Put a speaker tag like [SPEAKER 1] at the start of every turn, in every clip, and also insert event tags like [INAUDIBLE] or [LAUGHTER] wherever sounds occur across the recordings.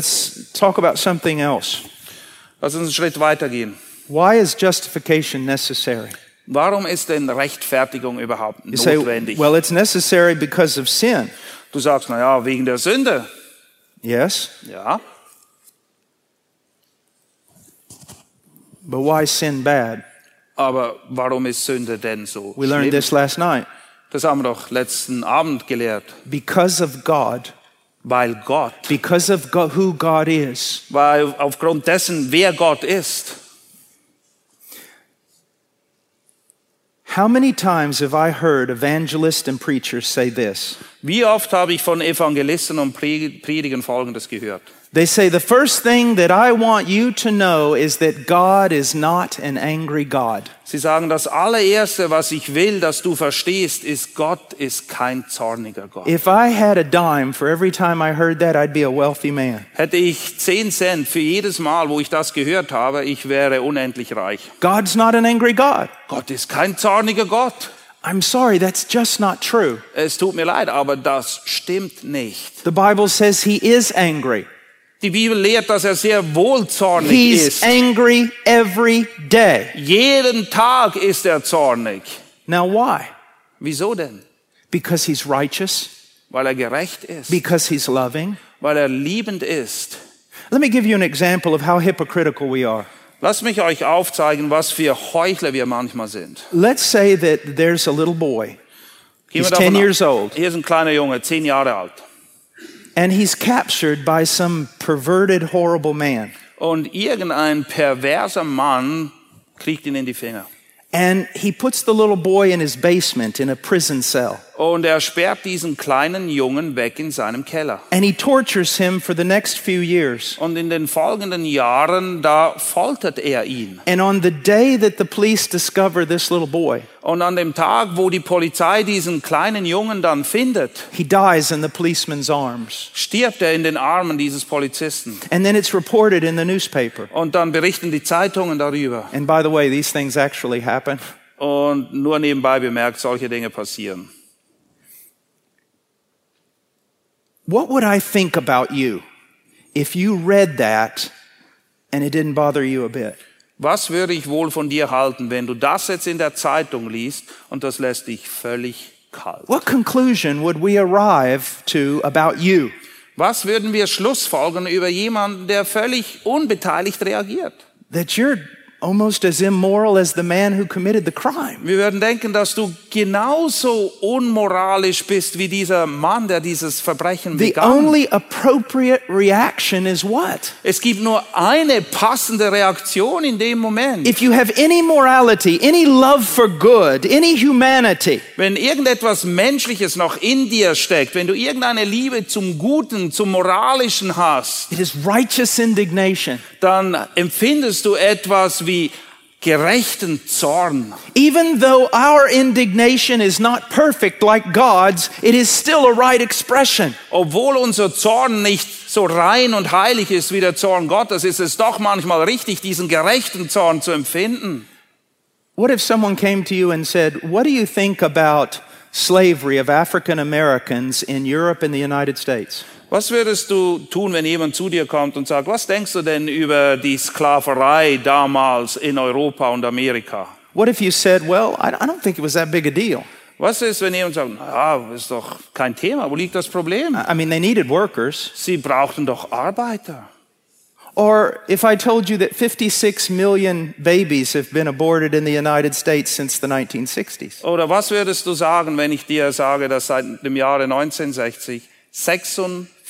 [SPEAKER 1] Let's talk about something else.
[SPEAKER 2] Lass uns einen Schritt weitergehen.
[SPEAKER 1] Why is justification necessary?
[SPEAKER 2] Warum ist denn Rechtfertigung überhaupt
[SPEAKER 1] You say,
[SPEAKER 2] notwendig?
[SPEAKER 1] well, it's necessary because of sin.
[SPEAKER 2] du sagst, na ja, wegen der Sünde.
[SPEAKER 1] Yes,
[SPEAKER 2] Ja.
[SPEAKER 1] but why sin bad?
[SPEAKER 2] Aber warum ist Sünde denn so
[SPEAKER 1] We learned
[SPEAKER 2] schlimm?
[SPEAKER 1] this last night.
[SPEAKER 2] Das haben wir doch letzten Abend gelehrt.
[SPEAKER 1] Because of God,
[SPEAKER 2] Weil Gott,
[SPEAKER 1] because of God, who God is,
[SPEAKER 2] weil aufgrund dessen, wer Gott ist.
[SPEAKER 1] how many times have I heard evangelists and preachers say this?
[SPEAKER 2] Wie oft habe ich von Evangelisten und Pre- Predigern Folgendes gehört?
[SPEAKER 1] They say, the first thing that I want you to know is that God is not an angry God.
[SPEAKER 2] Sie sagen, das allererste, was ich will, dass du verstehst, ist, Gott ist kein zorniger Gott.
[SPEAKER 1] If I had a dime for every time I heard that, I'd be a wealthy man.
[SPEAKER 2] Hätte ich 10 Cent für jedes Mal, wo ich das gehört habe, ich wäre unendlich reich.
[SPEAKER 1] God's not an angry God.
[SPEAKER 2] Gott ist kein zorniger Gott.
[SPEAKER 1] I'm sorry, that's just not true.
[SPEAKER 2] Es tut mir leid, aber das stimmt nicht.
[SPEAKER 1] The Bible says he is angry.
[SPEAKER 2] Die Bibel lehrt, dass er sehr wohl zornig
[SPEAKER 1] He's
[SPEAKER 2] ist.
[SPEAKER 1] angry every day.
[SPEAKER 2] Jeden Tag ist er zornig.
[SPEAKER 1] Now, why?
[SPEAKER 2] Wieso denn?
[SPEAKER 1] Because he's righteous,
[SPEAKER 2] Weil er gerecht ist.
[SPEAKER 1] because he's loving.
[SPEAKER 2] Weil er liebend ist.
[SPEAKER 1] Let me give you an example of how hypocritical we are.
[SPEAKER 2] Lasst mich euch aufzeigen, was für Heuchler wir manchmal sind.
[SPEAKER 1] Let's say that there's a little boy, He's
[SPEAKER 2] wir
[SPEAKER 1] 10
[SPEAKER 2] davon
[SPEAKER 1] years old.
[SPEAKER 2] Hier ist ein kleiner Junge, zehn Jahre alt.
[SPEAKER 1] And he's captured by some perverted, horrible man.
[SPEAKER 2] Und irgendein perverser Mann kriegt ihn in die Finger.
[SPEAKER 1] And he puts the little boy in his basement in a prison cell.
[SPEAKER 2] Und er sperrt diesen kleinen Jungen weg in seinem Keller.
[SPEAKER 1] And he tortures him for the next few years.
[SPEAKER 2] Und in den folgenden Jahren, da foltert er ihn.
[SPEAKER 1] And on the day that the police discover this little boy,
[SPEAKER 2] Und an dem Tag, wo die Polizei diesen kleinen Jungen dann findet,
[SPEAKER 1] he dies in the policeman's arms.
[SPEAKER 2] stirbt er in den Armen dieses Polizisten.
[SPEAKER 1] And then it's reported in the newspaper.
[SPEAKER 2] Und dann berichten die Zeitungen darüber.
[SPEAKER 1] And by the way, these things actually happen.
[SPEAKER 2] Und nur nebenbei bemerkt, solche Dinge passieren.
[SPEAKER 1] What would I think about you if you read that and it didn't bother you a bit?
[SPEAKER 2] Was würde ich wohl von dir halten, wenn du das jetzt in der Zeitung liest und das lässt dich völlig kalt?
[SPEAKER 1] What conclusion would we arrive to about you?
[SPEAKER 2] Was würden wir schlussfolgern über jemanden, der völlig unbeteiligt reagiert?
[SPEAKER 1] That you're almost as immoral as the man who committed the crime.
[SPEAKER 2] Wir würden denken, dass du genauso unmoralisch bist wie dieser Mann, der dieses Verbrechen
[SPEAKER 1] The
[SPEAKER 2] begangen.
[SPEAKER 1] only appropriate reaction is what?
[SPEAKER 2] Es gibt nur eine passende Reaktion in dem Moment.
[SPEAKER 1] If you have any morality, any love for good, any humanity,
[SPEAKER 2] Wenn irgendetwas Menschliches noch in dir steckt, wenn du irgendeine Liebe zum Guten, zum Moralischen hast,
[SPEAKER 1] it is righteous indignation.
[SPEAKER 2] dann empfindest du etwas wie gerechten Zorn.
[SPEAKER 1] Even though our indignation is not perfect like God's, it is still a right expression.
[SPEAKER 2] Obwohl unser Zorn nicht so rein und heilig ist wie der Zorn Gottes, ist es doch manchmal richtig, diesen gerechten Zorn zu empfinden.
[SPEAKER 1] What if someone came to you and said, What do you think about slavery of African Americans in Europe and the United States?
[SPEAKER 2] Was würdest du tun, wenn jemand zu dir kommt und sagt, was denkst du denn über die Sklaverei damals in Europa und Amerika?
[SPEAKER 1] What if you said, Well, I don't think it was that big a deal?
[SPEAKER 2] Was ist, wenn jemand sagt, na, ist doch kein Thema, wo liegt das Problem?
[SPEAKER 1] I mean, they needed workers.
[SPEAKER 2] Sie brauchten doch Arbeiter.
[SPEAKER 1] Or if I told you that 56 million babies have been aborted in the United States since the 1960s.
[SPEAKER 2] Oder was würdest du sagen, wenn ich dir sage, dass seit dem Jahre 1960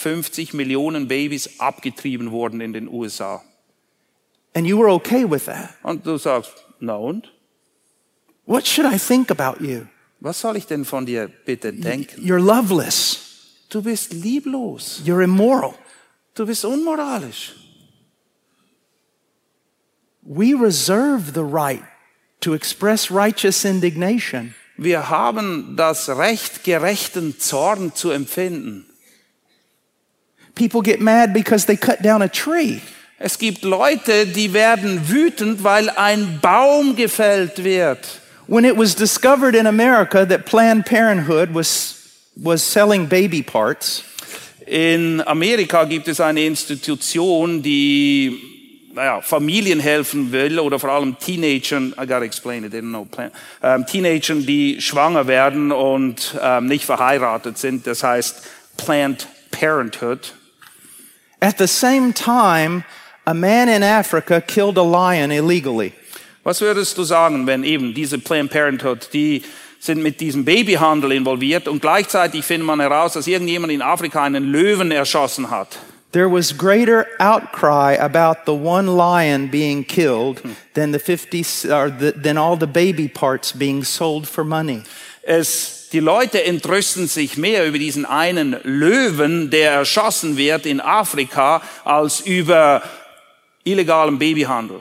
[SPEAKER 2] 56 Millionen Babys abgetrieben wurden in den USA?
[SPEAKER 1] And you were okay with that.
[SPEAKER 2] Und du sagst, na und?
[SPEAKER 1] What should I think about you?
[SPEAKER 2] Was soll ich denn von dir bitte denken?
[SPEAKER 1] You're loveless.
[SPEAKER 2] Du bist lieblos.
[SPEAKER 1] You're immoral.
[SPEAKER 2] Du bist unmoralisch.
[SPEAKER 1] We reserve the right to express righteous indignation.
[SPEAKER 2] Wir haben das Recht, gerechten Zorn zu empfinden.
[SPEAKER 1] People get mad because they cut down a tree.
[SPEAKER 2] Es gibt Leute, die werden wütend, weil ein Baum gefällt wird.
[SPEAKER 1] When it was discovered in America that Planned Parenthood was, was selling baby parts,
[SPEAKER 2] In Amerika gibt es eine Institution, die naja, Familien helfen will oder vor allem Teenagern, I gotta explain it, I didn't know, plan, ähm, Teenagern, die schwanger werden und ähm, nicht verheiratet sind. Das heißt Planned Parenthood.
[SPEAKER 1] At the same time, a man in Africa killed a lion illegally.
[SPEAKER 2] Was würdest du sagen, wenn eben diese Planned Parenthood, die sind mit diesem Babyhandel involviert und gleichzeitig findet man heraus, dass irgendjemand in Afrika einen Löwen erschossen hat?
[SPEAKER 1] There was greater outcry about the one lion being killed hm. than the 50 or the, than all the baby parts being sold for money.
[SPEAKER 2] Es, die Leute entrüsten sich mehr über diesen einen Löwen, der erschossen wird in Afrika, als über illegalen Babyhandel.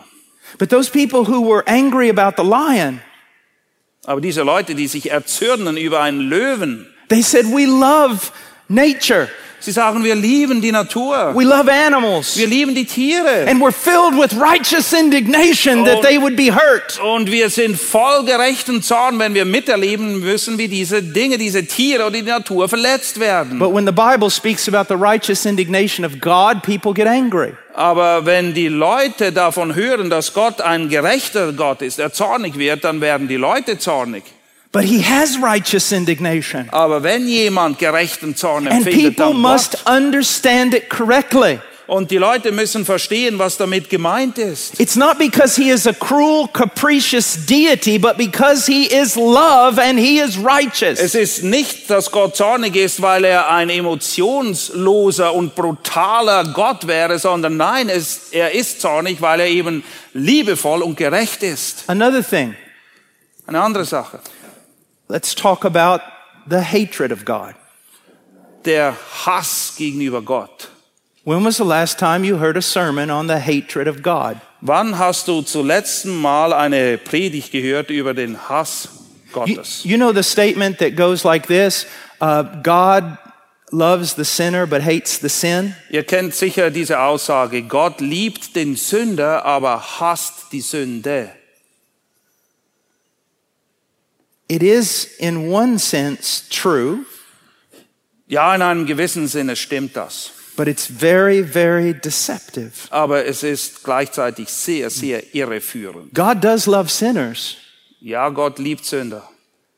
[SPEAKER 1] But those people who were angry about the lion,
[SPEAKER 2] Aber diese Leute, die sich erzürnen über einen Löwen,
[SPEAKER 1] they said, We love nature.
[SPEAKER 2] sie sagen, wir lieben die Natur,
[SPEAKER 1] We love animals.
[SPEAKER 2] wir lieben die Tiere.
[SPEAKER 1] And we're filled with righteous indignation that
[SPEAKER 2] Oh.
[SPEAKER 1] they would be hurt.
[SPEAKER 2] Und wir sind voll gerechten Zorn, wenn wir miterleben müssen, wie diese Dinge, diese Tiere oder die Natur verletzt werden.
[SPEAKER 1] But when the Bible speaks about the righteous indignation of God, people get angry.
[SPEAKER 2] Aber wenn die Leute davon hören, dass Gott ein gerechter Gott ist, der zornig wird, dann werden die Leute zornig.
[SPEAKER 1] But he has righteous indignation.
[SPEAKER 2] Aber wenn jemand gerechten Zorn
[SPEAKER 1] And
[SPEAKER 2] empfindet,
[SPEAKER 1] people
[SPEAKER 2] dann
[SPEAKER 1] must
[SPEAKER 2] Gott.
[SPEAKER 1] understand it correctly.
[SPEAKER 2] Und die Leute müssen verstehen, was damit gemeint ist.
[SPEAKER 1] It's not because he is a cruel, capricious deity, but because he is love and he is righteous.
[SPEAKER 2] Es ist nicht, dass Gott zornig ist, weil er ein emotionsloser und brutaler Gott wäre, sondern nein, es, er ist zornig, weil er eben liebevoll und gerecht ist.
[SPEAKER 1] Another thing,
[SPEAKER 2] Eine andere Sache.
[SPEAKER 1] Let's talk about the hatred of God.
[SPEAKER 2] Der Hass gegenüber Gott.
[SPEAKER 1] When was the last time you heard a sermon on the hatred of God?
[SPEAKER 2] Wann hast du zuletzt Mal eine Predigt gehört über den Hass
[SPEAKER 1] You,
[SPEAKER 2] Gottes?
[SPEAKER 1] you know the statement that goes like this uh, God loves the sinner but hates the sin?
[SPEAKER 2] Ihr kennt sicher diese Aussage, Gott liebt den Sünder, aber hasst die Sünde.
[SPEAKER 1] It is, in one sense, true,
[SPEAKER 2] Ja, in einem gewissen Sinne stimmt das.
[SPEAKER 1] but it's very, very deceptive.
[SPEAKER 2] Aber es ist gleichzeitig sehr, sehr irreführend.
[SPEAKER 1] God does love sinners,
[SPEAKER 2] Ja, Gott liebt Sünder.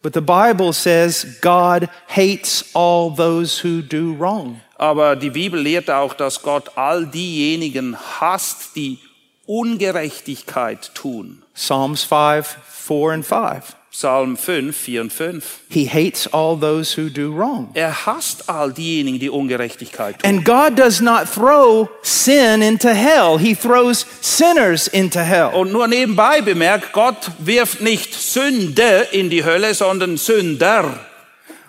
[SPEAKER 1] but the Bible says God hates all those who do wrong.
[SPEAKER 2] Aber die Bibel lehrt auch, dass Gott all diejenigen hasst, die Ungerechtigkeit tun.
[SPEAKER 1] Psalms 5, 4, and 5.
[SPEAKER 2] Psalm 5, 4 und 5.
[SPEAKER 1] He hates all those who do wrong.
[SPEAKER 2] Er hasst all diejenigen, die Ungerechtigkeit tun.
[SPEAKER 1] And God does not throw sin into hell, He throws sinners into hell.
[SPEAKER 2] Und nur nebenbei bemerkt, Gott wirft nicht Sünde in die Hölle, sondern Sünder.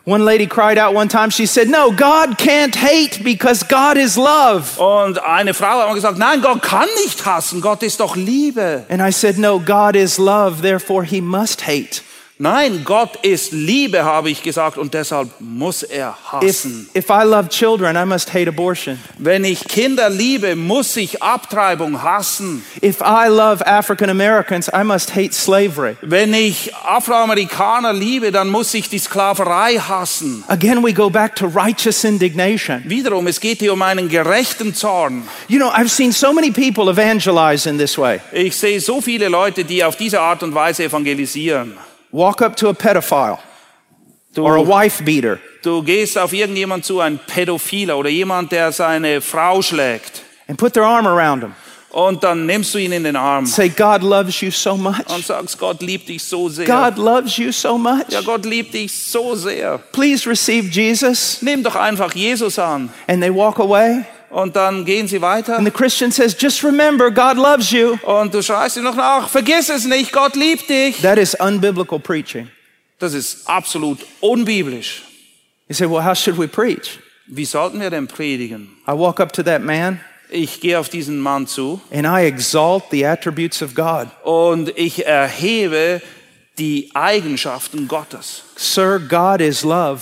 [SPEAKER 1] One lady cried out one time, she said, No, God can't hate because God is love.
[SPEAKER 2] Und eine Frau hat gesagt, nein, Gott kann nicht hassen, Gott ist doch Liebe.
[SPEAKER 1] And I said, No, God is love, therefore He must hate.
[SPEAKER 2] Nein, Gott ist Liebe, habe ich gesagt, und deshalb muss er
[SPEAKER 1] If,
[SPEAKER 2] hassen.
[SPEAKER 1] if I love children, I must hate abortion.
[SPEAKER 2] Wenn ich Kinder liebe, muss ich Abtreibung hassen.
[SPEAKER 1] If I love African Americans, I must hate slavery.
[SPEAKER 2] Wenn ich Afroamerikaner liebe, dann muss ich die Sklaverei hassen.
[SPEAKER 1] Again, we go back to righteous indignation.
[SPEAKER 2] Wiederum, es geht hier um einen gerechten Zorn.
[SPEAKER 1] You know, I've seen so many people evangelize in this way.
[SPEAKER 2] Ich sehe so viele Leute, die auf diese Art und Weise evangelisieren.
[SPEAKER 1] Walk up to a pedophile
[SPEAKER 2] Du,
[SPEAKER 1] or a wife beater,
[SPEAKER 2] du gehst auf irgendjemand zu, ein Pädophiler oder jemand, der seine Frau schlägt.
[SPEAKER 1] and put their arm around them
[SPEAKER 2] Und dann nimmst du ihn in den Arm
[SPEAKER 1] Say, God loves you so much.
[SPEAKER 2] und sagst, Gott liebt dich so sehr.
[SPEAKER 1] God loves you so much.
[SPEAKER 2] Ja, Gott liebt dich so sehr.
[SPEAKER 1] Please receive Jesus.
[SPEAKER 2] Nimm doch einfach Jesus an.
[SPEAKER 1] And they walk away.
[SPEAKER 2] Und dann gehen sie weiter.
[SPEAKER 1] And the Christian says, just remember, God loves you.
[SPEAKER 2] Und du schreist ihm noch nach, vergiss es nicht, Gott liebt dich.
[SPEAKER 1] That is unbiblical preaching.
[SPEAKER 2] Das ist absolut unbiblisch.
[SPEAKER 1] You say, well, how should we preach?
[SPEAKER 2] Wie sollten wir denn predigen?
[SPEAKER 1] I walk up to that man
[SPEAKER 2] Ich gehe auf diesen Mann zu
[SPEAKER 1] and I exalt the attributes of God.
[SPEAKER 2] und ich erhebe die Eigenschaften Gottes.
[SPEAKER 1] Sir, God is love.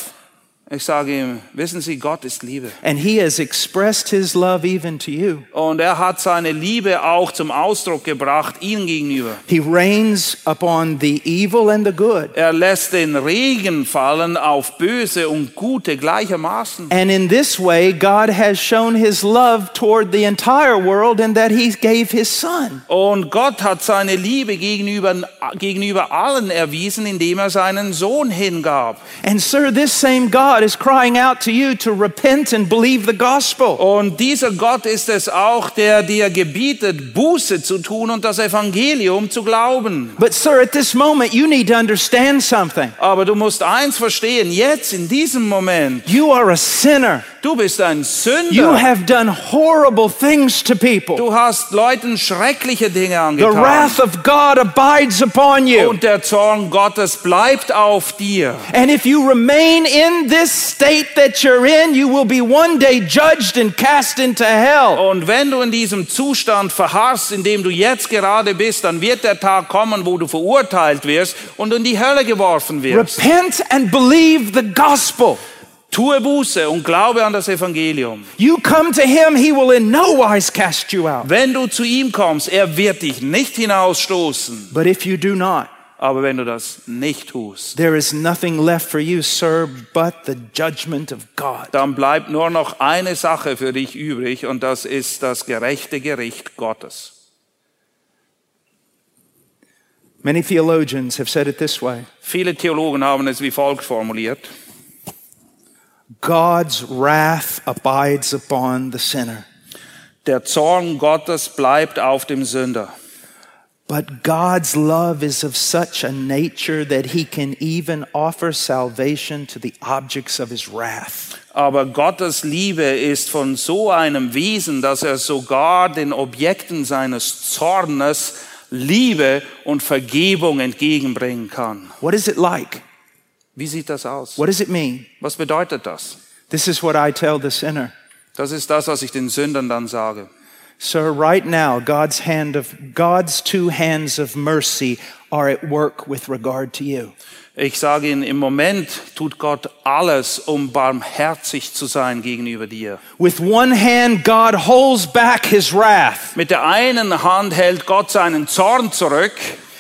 [SPEAKER 2] Ich sage ihm, wissen Sie, Gott ist Liebe.
[SPEAKER 1] And he has expressed his love even to you.
[SPEAKER 2] Und er hat seine Liebe auch zum Ausdruck gebracht, Ihnen gegenüber.
[SPEAKER 1] He reigns upon the evil and the good.
[SPEAKER 2] Er lässt den Regen fallen auf Böse und Gute gleichermaßen.
[SPEAKER 1] And in this way, God has shown his love toward the entire world and that he gave his son.
[SPEAKER 2] Und Gott hat seine Liebe gegenüber, gegenüber allen erwiesen, indem er seinen Sohn hingab.
[SPEAKER 1] And sir, this same God is crying out to you to repent and believe the gospel.
[SPEAKER 2] Und dieser Gott ist es auch, der dir gebietet, Buße zu tun und das Evangelium zu glauben.
[SPEAKER 1] But sir, at this moment, you need to understand something.
[SPEAKER 2] Aber du musst eins verstehen, jetzt in diesem Moment,
[SPEAKER 1] You are a sinner.
[SPEAKER 2] Du bist ein
[SPEAKER 1] You
[SPEAKER 2] Sünder.
[SPEAKER 1] have done horrible things to people.
[SPEAKER 2] Du hast Leuten schreckliche Dinge
[SPEAKER 1] The
[SPEAKER 2] angetan.
[SPEAKER 1] wrath of God abides upon you.
[SPEAKER 2] Und der Zorn Gottes bleibt auf dir.
[SPEAKER 1] And if you remain in this state that you're in, you will be one day judged and cast into hell.
[SPEAKER 2] Und wenn du in diesem Zustand verharrst, in dem du jetzt gerade bist, dann wird der Tag kommen, wo du verurteilt wirst und in die Hölle geworfen wirst.
[SPEAKER 1] Repent and believe the gospel.
[SPEAKER 2] Tue Buße und glaube an das Evangelium.
[SPEAKER 1] You come to him, he will in no wise cast you out.
[SPEAKER 2] Wenn du zu ihm kommst, er wird dich nicht hinausstoßen.
[SPEAKER 1] But if you do not,
[SPEAKER 2] Aber wenn du das nicht tust,
[SPEAKER 1] there is nothing left for you, sir, but the judgment of God.
[SPEAKER 2] dann bleibt nur noch eine Sache für dich übrig und das ist das gerechte Gericht Gottes.
[SPEAKER 1] Many theologians have said it this way
[SPEAKER 2] Viele Theologen haben es wie folgt formuliert.
[SPEAKER 1] God's wrath abides upon the sinner,
[SPEAKER 2] Der Zorn Gottes bleibt auf dem Sünder.
[SPEAKER 1] but God's love is of such a nature that he can even offer salvation to the objects of his wrath.
[SPEAKER 2] Aber Gottes Liebe ist von so einem Wesen, dass er sogar den Objekten seines Zornes Liebe und Vergebung entgegenbringen kann.
[SPEAKER 1] What is it like?
[SPEAKER 2] Wie sieht das aus?
[SPEAKER 1] What does it mean?
[SPEAKER 2] Was bedeutet das?
[SPEAKER 1] This is what I tell the sinner.
[SPEAKER 2] Das ist das, was ich den Sündern dann sage.
[SPEAKER 1] Sir, right now, God's hand of God's two hands of mercy are at work with regard to you.
[SPEAKER 2] Ich sage Ihnen, im Moment tut Gott alles, um barmherzig zu sein gegenüber dir.
[SPEAKER 1] With one hand, God holds back his wrath,
[SPEAKER 2] Mit der einen Hand hält Gott seinen Zorn zurück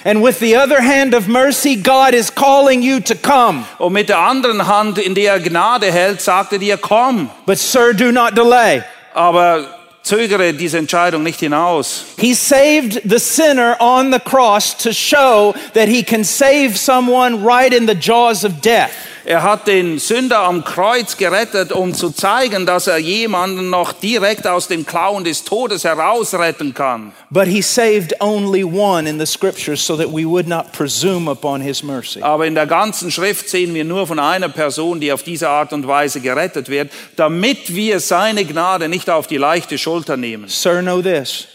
[SPEAKER 1] and with the other hand of mercy, God is calling you to come.
[SPEAKER 2] und mit der anderen Hand, in der er Gnade hält, sagt er dir, komm.
[SPEAKER 1] But, sir, do not delay.
[SPEAKER 2] Aber zögere diese Entscheidung nicht hinaus.
[SPEAKER 1] He saved the sinner on the cross to show that he can save someone right in the jaws of death.
[SPEAKER 2] Er hat den Sünder am Kreuz gerettet, um zu zeigen, dass er jemanden noch direkt aus dem Klauen des Todes herausretten kann.
[SPEAKER 1] But he saved only one in the scriptures so that we would not presume upon his mercy.
[SPEAKER 2] Aber in der ganzen Schrift sehen wir nur von einer Person, die auf diese Art und Weise gerettet wird, damit wir seine Gnade nicht auf die leichte Schulter nehmen.
[SPEAKER 1] Sir, know this.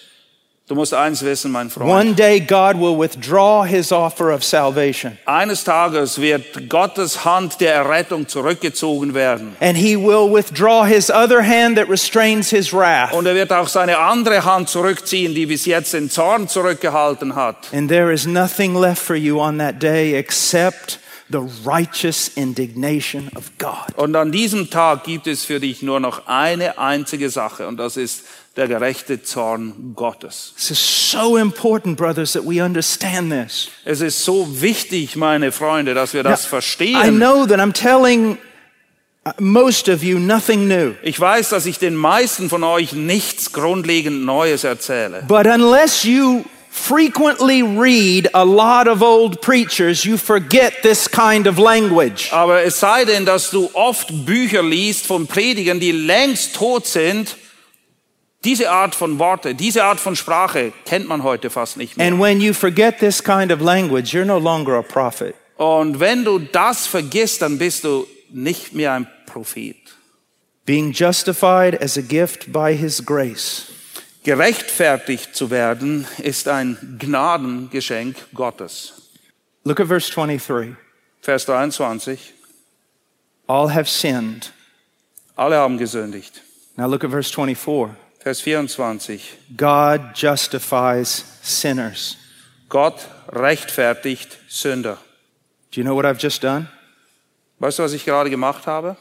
[SPEAKER 2] Du musst eins wissen, mein Freund.
[SPEAKER 1] One day God will withdraw his offer of salvation
[SPEAKER 2] Eines Tages wird Gottes Hand der Errettung zurückgezogen werden.
[SPEAKER 1] and he will withdraw his other hand that restrains his wrath.
[SPEAKER 2] Und er wird auch seine andere Hand zurückziehen, die bis jetzt den Zorn zurückgehalten hat.
[SPEAKER 1] And there is nothing left for you on that day except the righteous indignation of God.
[SPEAKER 2] Und an diesem Tag gibt es für dich nur noch eine einzige Sache und das ist der gerechte Zorn Gottes.
[SPEAKER 1] This is so important, brothers, that we understand this.
[SPEAKER 2] Es ist so wichtig, meine Freunde, dass wir das
[SPEAKER 1] Now, I
[SPEAKER 2] verstehen.
[SPEAKER 1] know that I'm telling uh, most of you nothing new.
[SPEAKER 2] Ich weiß, dass ich den meisten von euch nichts grundlegend Neues erzähle.
[SPEAKER 1] But unless you frequently read a lot of old preachers, you forget this kind of language.
[SPEAKER 2] Aber es sei denn, dass du oft Bücher liest von Predigern, die längst tot sind, Diese Art von Worte, diese Art von Sprache kennt man heute fast nicht mehr.
[SPEAKER 1] And when you forget this kind of language, you're no longer a prophet.
[SPEAKER 2] Und wenn du das vergisst, dann bist du nicht mehr ein Prophet.
[SPEAKER 1] Being justified as a gift by his grace.
[SPEAKER 2] Gerechtfertigt zu werden ist ein Gnadengeschenk Gottes.
[SPEAKER 1] Look at verse 23.
[SPEAKER 2] Vers 23.
[SPEAKER 1] All have sinned.
[SPEAKER 2] Alle haben gesündigt.
[SPEAKER 1] Now look at verse 24.
[SPEAKER 2] Vers 24.
[SPEAKER 1] God justifies sinners.
[SPEAKER 2] Gott rechtfertigt Sünder.
[SPEAKER 1] Do you know what I've just done?
[SPEAKER 2] Weißt du, was ich gerade gemacht habe?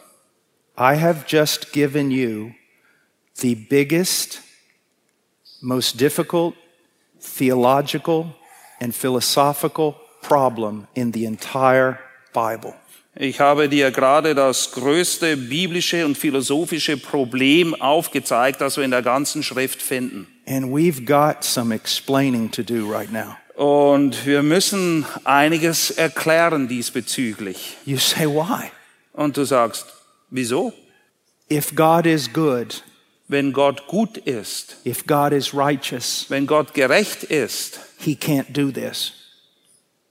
[SPEAKER 1] I have just given you the biggest, most difficult theological and philosophical problem in the entire Bible.
[SPEAKER 2] Ich habe dir gerade das größte biblische und philosophische Problem aufgezeigt, das wir in der ganzen Schrift finden.
[SPEAKER 1] And we've got some explaining to do right now.
[SPEAKER 2] Und wir müssen einiges erklären diesbezüglich.
[SPEAKER 1] You say, why?
[SPEAKER 2] Und du sagst, wieso?
[SPEAKER 1] If God is good,
[SPEAKER 2] Wenn Gott gut ist,
[SPEAKER 1] if God is righteous,
[SPEAKER 2] wenn Gott gerecht ist,
[SPEAKER 1] he can't do this.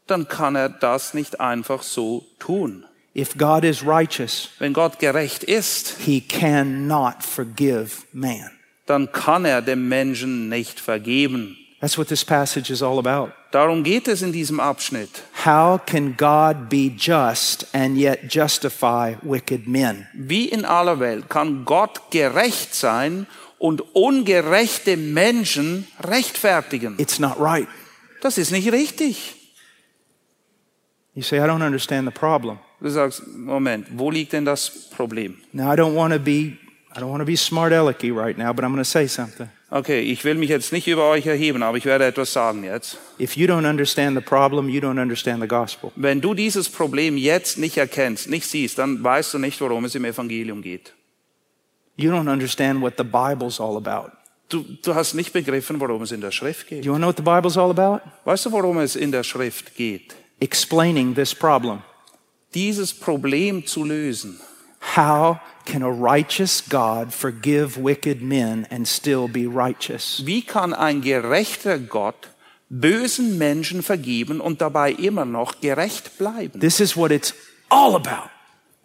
[SPEAKER 2] dann kann er das nicht einfach so tun.
[SPEAKER 1] If God is righteous,
[SPEAKER 2] Wenn Gott gerecht ist,
[SPEAKER 1] he cannot forgive man.
[SPEAKER 2] dann kann er dem Menschen nicht vergeben.
[SPEAKER 1] That's what this passage is all about.
[SPEAKER 2] Darum geht es in diesem Abschnitt.
[SPEAKER 1] How can God be just and yet justify wicked men?
[SPEAKER 2] Wie in aller Welt kann Gott gerecht sein und ungerechte Menschen rechtfertigen?
[SPEAKER 1] It's not right.
[SPEAKER 2] Das ist nicht richtig.
[SPEAKER 1] You say, I don't understand the problem.
[SPEAKER 2] Du sagst, Moment, wo liegt denn das Problem?
[SPEAKER 1] Now, I don't want to be, I don't want to be smart alecky right now, but I'm going to say something.
[SPEAKER 2] Okay, ich will mich jetzt nicht über euch erheben, aber ich werde etwas sagen jetzt.
[SPEAKER 1] If you don't understand the problem, you don't understand the gospel.
[SPEAKER 2] Wenn du dieses Problem jetzt nicht erkennst, nicht siehst, dann weißt du nicht, worum es im Evangelium geht.
[SPEAKER 1] You don't understand what the Bible's all about.
[SPEAKER 2] Du, du hast nicht begriffen, worum es in der Schrift geht.
[SPEAKER 1] You know what the Bible's all about?
[SPEAKER 2] Weißt du, worum es in der Schrift geht?
[SPEAKER 1] Explaining this problem.
[SPEAKER 2] Dieses Problem zu lösen.
[SPEAKER 1] How can a righteous God forgive wicked men and still be righteous?
[SPEAKER 2] Wie kann ein gerechter Gott bösen Menschen vergeben und dabei immer noch gerecht bleiben?
[SPEAKER 1] This is what it's all about.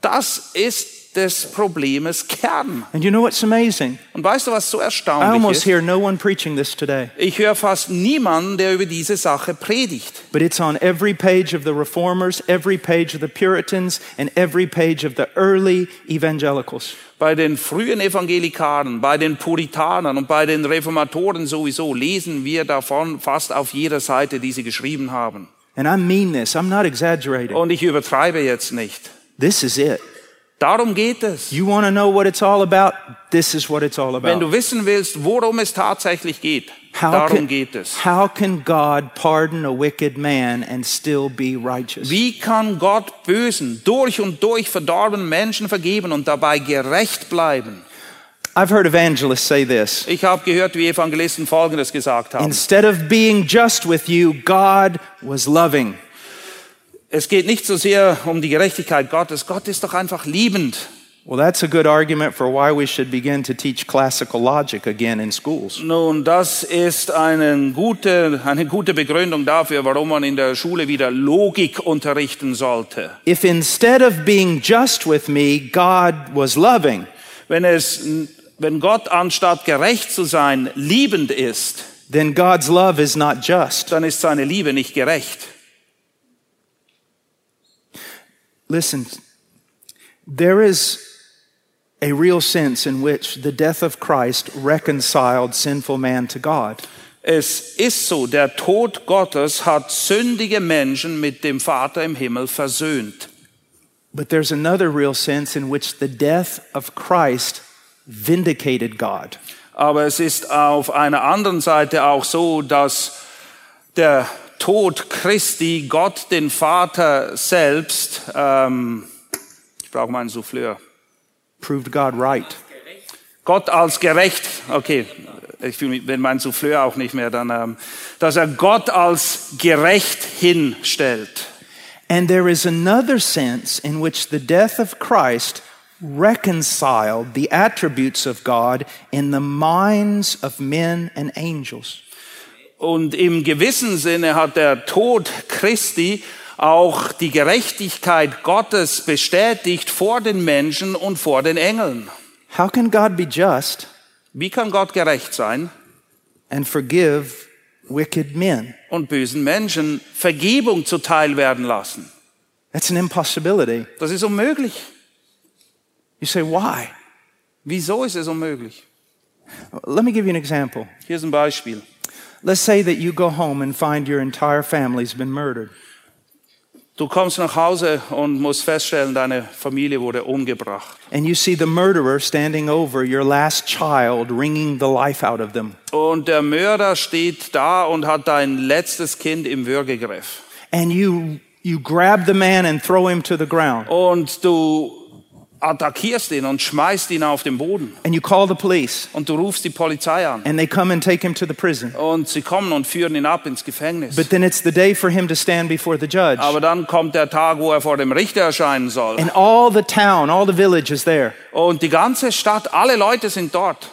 [SPEAKER 2] Das ist des Problems Kern.
[SPEAKER 1] And you know what's amazing?
[SPEAKER 2] Und weißt du, was so
[SPEAKER 1] I
[SPEAKER 2] erstaunlich
[SPEAKER 1] almost
[SPEAKER 2] ist?
[SPEAKER 1] hear no one preaching this today,
[SPEAKER 2] Ich höre fast niemanden, der über diese Sache predigt.
[SPEAKER 1] but it's on every page of the Reformers, every page of the Puritans, and every page of the early evangelicals.
[SPEAKER 2] Bei den frühen Evangelikaren, bei den Puritanern und bei den Reformatoren sowieso lesen wir davon fast auf jeder Seite, die sie geschrieben haben.
[SPEAKER 1] And I mean this, I'm not exaggerating.
[SPEAKER 2] Und ich übertreibe jetzt nicht.
[SPEAKER 1] This is it.
[SPEAKER 2] Darum geht es.
[SPEAKER 1] You want to know what it's all about? This is what it's all about.
[SPEAKER 2] Wenn du wissen willst, worum es tatsächlich geht,
[SPEAKER 1] How
[SPEAKER 2] darum
[SPEAKER 1] can,
[SPEAKER 2] geht es.
[SPEAKER 1] how can God pardon a wicked man and still be righteous?
[SPEAKER 2] Wie kann Gott bösen, durch und durch verdorbenen Menschen vergeben und dabei gerecht bleiben?
[SPEAKER 1] I've heard evangelists say this.
[SPEAKER 2] Ich habe gehört, wie Evangelisten Folgendes gesagt haben.
[SPEAKER 1] Instead of being just with you, God was loving.
[SPEAKER 2] Es geht nicht so sehr um die Gerechtigkeit Gottes. Gott ist doch einfach liebend.
[SPEAKER 1] Well, that's a good argument for why we should begin to teach classical logic again in schools.
[SPEAKER 2] Nun, das ist eine gute, eine gute Begründung dafür, warum man in der Schule wieder Logik unterrichten sollte.
[SPEAKER 1] If instead of being just with me, God was loving,
[SPEAKER 2] Wenn es, wenn Gott anstatt gerecht zu sein liebend ist,
[SPEAKER 1] then God's love is not just.
[SPEAKER 2] dann ist seine Liebe nicht gerecht.
[SPEAKER 1] Listen, there is a real sense in which the death of Christ reconciled sinful man to God.
[SPEAKER 2] Es ist so, der Tod Gottes hat sündige Menschen mit dem Vater im Himmel versöhnt.
[SPEAKER 1] But there's another real sense in which the death of Christ vindicated God.
[SPEAKER 2] Aber es ist auf einer anderen Seite auch so, dass der Tod Christi Gott, den Vater selbst, ähm, ich brauche meinen Souffleur,
[SPEAKER 1] Proved God right.
[SPEAKER 2] Gott als gerecht, okay, ich fühle mich, wenn mein Souffleur auch nicht mehr, dann, ähm, dass er Gott als gerecht hinstellt.
[SPEAKER 1] And there is another sense in which the death of Christ reconciled the attributes of God in the minds of men and angels.
[SPEAKER 2] Und im gewissen Sinne hat der Tod Christi auch die Gerechtigkeit Gottes bestätigt vor den Menschen und vor den Engeln.
[SPEAKER 1] How can God be just
[SPEAKER 2] Wie kann Gott gerecht sein
[SPEAKER 1] and forgive wicked men?
[SPEAKER 2] und bösen Menschen Vergebung zuteil werden lassen?
[SPEAKER 1] That's an impossibility.
[SPEAKER 2] Das ist unmöglich.
[SPEAKER 1] You say, why?
[SPEAKER 2] Wieso ist es unmöglich?
[SPEAKER 1] Let me give you an example.
[SPEAKER 2] Hier ist ein Beispiel.
[SPEAKER 1] Let's say that you go home and find your entire family's been murdered.
[SPEAKER 2] Du kommst nach Hause und musst feststellen, deine Familie wurde umgebracht.
[SPEAKER 1] And you see the murderer standing over your last child, wringing the life out of them.
[SPEAKER 2] Und der Mörder steht da und hat dein letztes Kind im Würgegriff.
[SPEAKER 1] And you, you grab the man and throw him to the ground.
[SPEAKER 2] Und du attackierst ihn und schmeißt ihn auf den Boden.
[SPEAKER 1] And you call the police.
[SPEAKER 2] Und du rufst die Polizei an.
[SPEAKER 1] And they come and take him to the prison.
[SPEAKER 2] Und sie kommen und führen ihn ab ins Gefängnis.
[SPEAKER 1] But then it's the day for him to stand before the judge.
[SPEAKER 2] Aber dann kommt der Tag, wo er vor dem Richter erscheinen soll.
[SPEAKER 1] And all the town, all the village is there.
[SPEAKER 2] Und die ganze Stadt, alle Leute sind dort.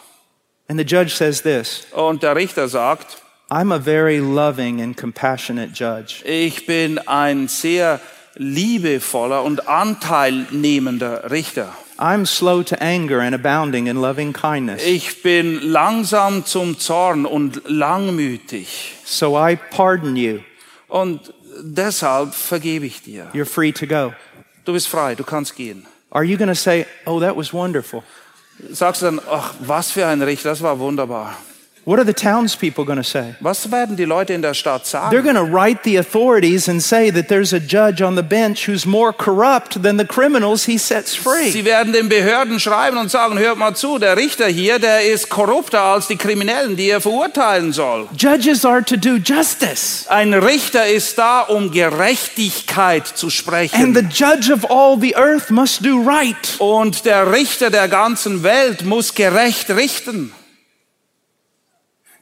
[SPEAKER 1] And the judge says this
[SPEAKER 2] Und der Richter sagt,
[SPEAKER 1] I'm a very loving and compassionate judge.
[SPEAKER 2] ich bin ein sehr liebevoller und anteilnehmender Richter.
[SPEAKER 1] I'm slow to anger and abounding in loving kindness.
[SPEAKER 2] Ich bin langsam zum Zorn und langmütig.
[SPEAKER 1] So I pardon you.
[SPEAKER 2] Und deshalb vergebe ich dir.
[SPEAKER 1] You're free to go.
[SPEAKER 2] Du bist frei, du kannst gehen.
[SPEAKER 1] Are you going to say, Oh, that was wonderful?
[SPEAKER 2] Sagst du dann, ach, was für ein Richter, das war wunderbar.
[SPEAKER 1] What are the townspeople going to say?
[SPEAKER 2] Was werden die Leute in der Stadt
[SPEAKER 1] They're
[SPEAKER 2] sagen?
[SPEAKER 1] going to write the authorities and say that there's a judge on the bench who's more corrupt than the criminals he sets free.
[SPEAKER 2] Sie werden den Behörden schreiben und sagen, hört mal zu, der Richter hier, der ist korrupter als die Kriminellen, die er verurteilen soll.
[SPEAKER 1] Judges are to do justice.
[SPEAKER 2] Ein Richter ist da, um Gerechtigkeit zu
[SPEAKER 1] And
[SPEAKER 2] sprechen.
[SPEAKER 1] the judge of all the earth must do right.
[SPEAKER 2] Und der Richter der ganzen Welt muss gerecht richten.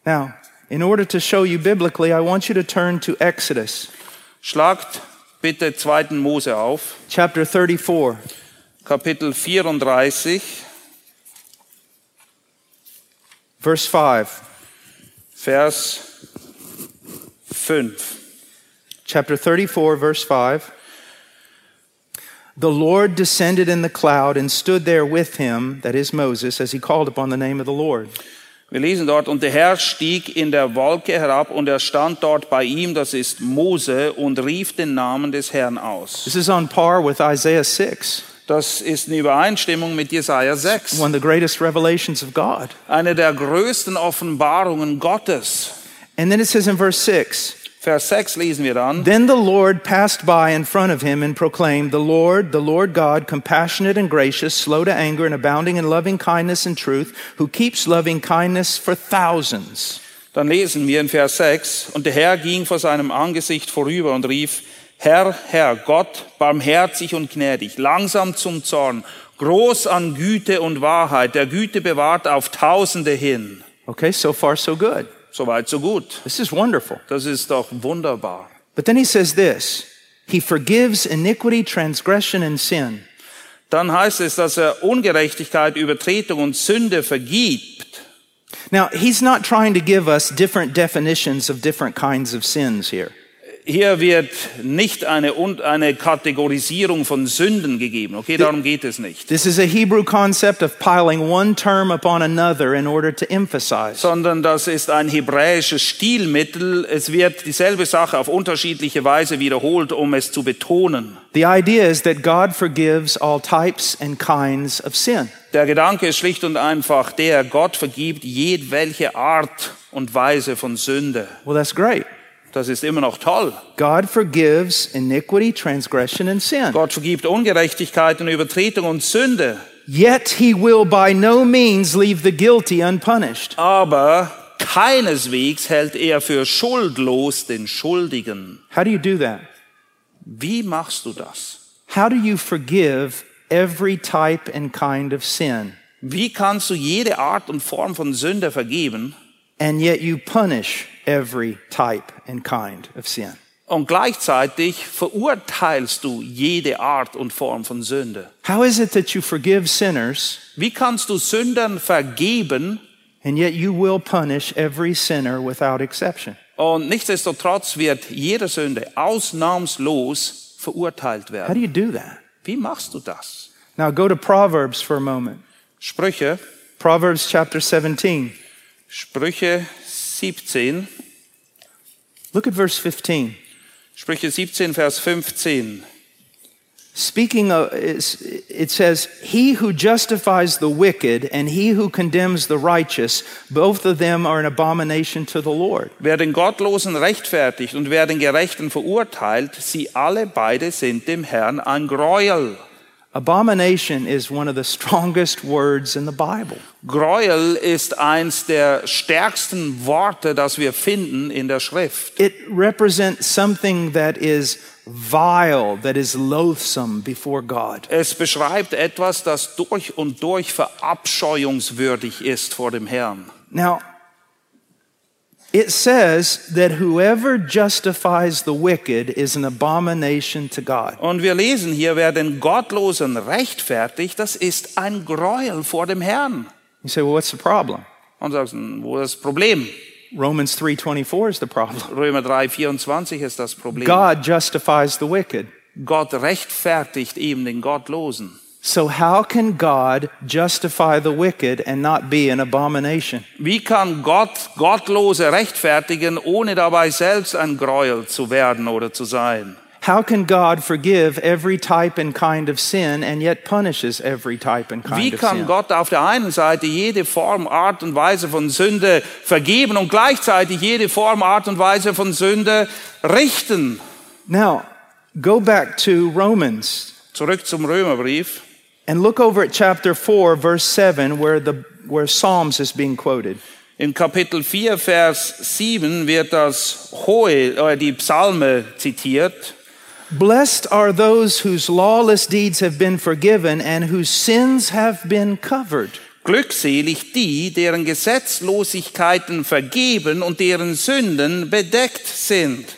[SPEAKER 1] Now, in order to show you biblically, I want you to turn to Exodus
[SPEAKER 2] Schlagt bitte 2. Mose auf,
[SPEAKER 1] chapter 34.
[SPEAKER 2] Kapitel 34,
[SPEAKER 1] Verse 5.
[SPEAKER 2] Vers 5.
[SPEAKER 1] Chapter 34, verse 5. The Lord descended in the cloud and stood there with him, that is Moses, as he called upon the name of the Lord.
[SPEAKER 2] Wir lesen dort, und der Herr stieg in der Wolke herab und er stand dort bei ihm, das ist Mose, und rief den Namen des Herrn aus.
[SPEAKER 1] This is on par with Isaiah 6,
[SPEAKER 2] Das ist eine Übereinstimmung mit Jesaja 6.
[SPEAKER 1] one of the greatest revelations of God.
[SPEAKER 2] Eine der größten Offenbarungen Gottes.
[SPEAKER 1] And then it says in verse 6
[SPEAKER 2] Vers 6 lesen wir dann.
[SPEAKER 1] Then the Lord passed by in front of him and proclaimed, The Lord, the Lord God, compassionate and gracious, slow to anger and abounding in loving kindness and truth, who keeps loving kindness for thousands.
[SPEAKER 2] Dann lesen wir in Vers 6, und der Herr ging vor seinem Angesicht vorüber und rief, Herr, Herr, Gott, barmherzig und gnädig, langsam zum Zorn, groß an Güte und Wahrheit, der Güte bewahrt auf Tausende hin.
[SPEAKER 1] Okay, so far so good.
[SPEAKER 2] Soweit, so gut.
[SPEAKER 1] This is wonderful.
[SPEAKER 2] Das ist doch wunderbar.
[SPEAKER 1] But then he says this He forgives iniquity, transgression, and sin.
[SPEAKER 2] Dann heißt es, dass er Ungerechtigkeit, Übertretung und Sünde vergibt.
[SPEAKER 1] Now, he's not trying to give us different definitions of different kinds of sins here.
[SPEAKER 2] Hier wird nicht eine, eine Kategorisierung von Sünden gegeben. Okay, darum geht es nicht.
[SPEAKER 1] This is a Hebrew concept of piling one term upon another in order to emphasize.
[SPEAKER 2] sondern das ist ein hebräisches Stilmittel. Es wird dieselbe Sache auf unterschiedliche Weise wiederholt, um es zu betonen.
[SPEAKER 1] The idea is that God forgives all types and kinds of sin.
[SPEAKER 2] Der Gedanke ist schlicht und einfach der, Gott vergibt jedwelche Art und Weise von Sünde.
[SPEAKER 1] Well, that's great.
[SPEAKER 2] Das ist immer noch toll.
[SPEAKER 1] God forgives iniquity, transgression, and sin.
[SPEAKER 2] Gott vergibt Ungerechtigkeit und Übertretung und Sünde.
[SPEAKER 1] Yet he will by no means leave the guilty unpunished.
[SPEAKER 2] Aber keineswegs hält er für schuldlos den Schuldigen.
[SPEAKER 1] How do you do that?
[SPEAKER 2] Wie machst du das?
[SPEAKER 1] How do you forgive every type and kind of sin,
[SPEAKER 2] Wie kannst du jede Art und Form von Sünde vergeben?
[SPEAKER 1] And yet you punish every type and kind of sin?
[SPEAKER 2] Und gleichzeitig verurteilst du jede Art und Form von Sünde.
[SPEAKER 1] How is it that you forgive sinners
[SPEAKER 2] Wie kannst du Sündern vergeben
[SPEAKER 1] and yet you will punish every sinner without exception?
[SPEAKER 2] und nichtsdestotrotz wird jede Sünde ausnahmslos verurteilt werden.
[SPEAKER 1] How do you do that?
[SPEAKER 2] Wie machst du das?
[SPEAKER 1] Now go to Proverbs for a moment.
[SPEAKER 2] Sprüche,
[SPEAKER 1] Proverbs chapter 17.
[SPEAKER 2] Sprüche 17,
[SPEAKER 1] Look at verse 15.
[SPEAKER 2] Sprüche 17, Vers 15.
[SPEAKER 1] Speaking of, it says, He who justifies the wicked and he who condemns the righteous, both of them are an abomination to the Lord.
[SPEAKER 2] Wer den Gottlosen rechtfertigt und wer den Gerechten verurteilt, sie alle beide sind dem Herrn ein Gräuel.
[SPEAKER 1] Abomination is one of the strongest words in the Bible.
[SPEAKER 2] Gräuel ist eins der stärksten Worte, das wir finden in der Schrift.
[SPEAKER 1] It represents something that is vile, that is loathsome before God.
[SPEAKER 2] Es beschreibt etwas, das durch und durch verabscheuungswürdig ist vor dem Herrn.
[SPEAKER 1] Now, it says that whoever justifies the wicked is an abomination to God.
[SPEAKER 2] Und wir lesen hier, wer den Gottlosen rechtfertigt, das ist ein Gräuel vor dem Herrn.
[SPEAKER 1] You say, well, what's the problem?
[SPEAKER 2] Und sagst, wo ist das Problem?
[SPEAKER 1] Romans 3:24 is the problem.
[SPEAKER 2] Römer 3, 24 ist das Problem.
[SPEAKER 1] God justifies the wicked.
[SPEAKER 2] Gott rechtfertigt ihm den Gottlosen.
[SPEAKER 1] So how can God justify the wicked and not be an abomination?
[SPEAKER 2] Wie kann Gott Gottlose rechtfertigen, ohne dabei selbst ein Gräuel zu werden oder zu sein?
[SPEAKER 1] How can God forgive every type and kind of sin and yet punishes every type and
[SPEAKER 2] Wie
[SPEAKER 1] kind of
[SPEAKER 2] kann
[SPEAKER 1] sin?
[SPEAKER 2] Gott auf der einen Seite jede Form, Art und Weise von Sünde vergeben und gleichzeitig jede Form, Art und Weise von Sünde richten?
[SPEAKER 1] Now, go back to Romans
[SPEAKER 2] Zurück zum Römerbrief
[SPEAKER 1] and look over at chapter 4 verse 7 where the where Psalms is being quoted.
[SPEAKER 2] In Kapitel 4, Vers 7 wird das Hohe, äh, die Psalme zitiert.
[SPEAKER 1] Blessed are those whose lawless deeds have been forgiven and whose sins have been covered.
[SPEAKER 2] Glückselig die, deren Gesetzlosigkeiten vergeben und deren Sünden bedeckt sind.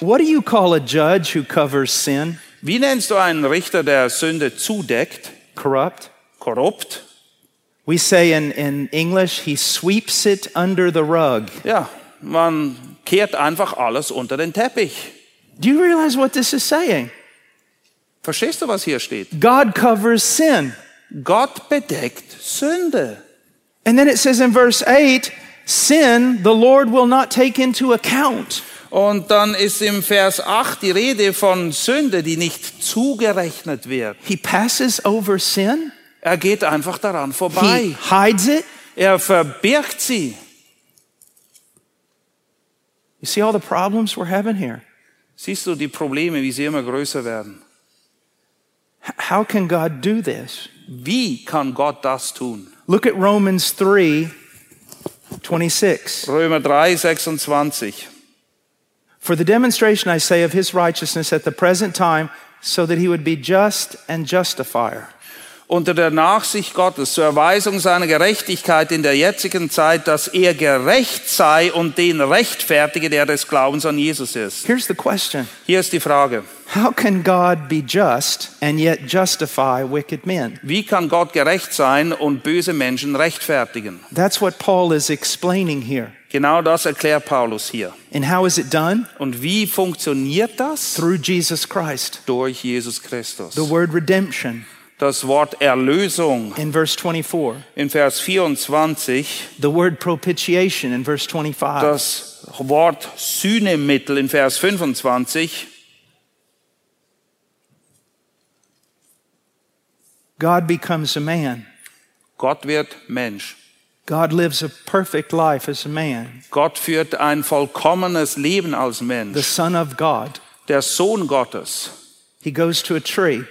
[SPEAKER 1] What do you call a judge who covers sin?
[SPEAKER 2] Wie nennst du einen Richter, der Sünde zudeckt?
[SPEAKER 1] Corrupt.
[SPEAKER 2] Korrupt?
[SPEAKER 1] We say in, in English, he sweeps it under the rug.
[SPEAKER 2] Ja, man kehrt einfach alles unter den Teppich.
[SPEAKER 1] Do you realize what this is saying?
[SPEAKER 2] Verstehst du, was hier steht?
[SPEAKER 1] God covers sin.
[SPEAKER 2] Gott bedeckt Sünde.
[SPEAKER 1] And then it says in verse 8, sin the Lord will not take into account.
[SPEAKER 2] Und dann ist im Vers 8 die Rede von Sünde, die nicht zugerechnet wird.
[SPEAKER 1] He passes over sin.
[SPEAKER 2] Er geht einfach daran
[SPEAKER 1] He
[SPEAKER 2] vorbei.
[SPEAKER 1] hides it.
[SPEAKER 2] Er verbirgt sie.
[SPEAKER 1] You see all the problems we're having here.
[SPEAKER 2] Siehst du die Probleme, wie sie immer größer werden?
[SPEAKER 1] How can God do this?
[SPEAKER 2] Wie kann Gott das tun?
[SPEAKER 1] Look at Romans 3 26.
[SPEAKER 2] Römer 3, 26.
[SPEAKER 1] For the demonstration, I say, of his righteousness at the present time, so that he would be just and justifier.
[SPEAKER 2] Unter der Nachsicht Gottes zur Erweisung seiner Gerechtigkeit in der jetzigen Zeit, dass er gerecht sei und den rechtfertige, der des Glaubens an Jesus ist.
[SPEAKER 1] Here's the question
[SPEAKER 2] Hier ist die Frage.
[SPEAKER 1] How can God be just and yet justify wicked men?
[SPEAKER 2] Wie kann Gott gerecht sein und böse Menschen rechtfertigen?
[SPEAKER 1] That's what Paul is explaining here.
[SPEAKER 2] Genau das erklärt Paulus hier.
[SPEAKER 1] And how is it done?
[SPEAKER 2] Und wie funktioniert das?
[SPEAKER 1] Through Jesus Christ.
[SPEAKER 2] Durch Jesus Christus.
[SPEAKER 1] The word redemption
[SPEAKER 2] Das Wort Erlösung
[SPEAKER 1] in verse 24,
[SPEAKER 2] in Vers 24,
[SPEAKER 1] the word propitiation in verse 25.
[SPEAKER 2] das Wort Sühnemittel in Vers 25,
[SPEAKER 1] God becomes a man.
[SPEAKER 2] Gott wird Mensch.
[SPEAKER 1] God lives a perfect life as a man,
[SPEAKER 2] Gott führt ein vollkommenes Leben als Mensch. the.
[SPEAKER 1] Son of God.
[SPEAKER 2] Der Sohn Gottes
[SPEAKER 1] He goes to a tree,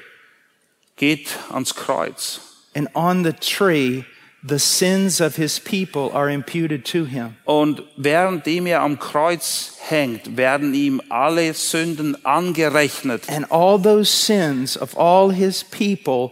[SPEAKER 2] geht ans Kreuz.
[SPEAKER 1] and on the tree, the sins of his people are imputed to him.
[SPEAKER 2] Und währenddem er am Kreuz hängt, werden ihm alle Sünden angerechnet.
[SPEAKER 1] And all those sins of all his people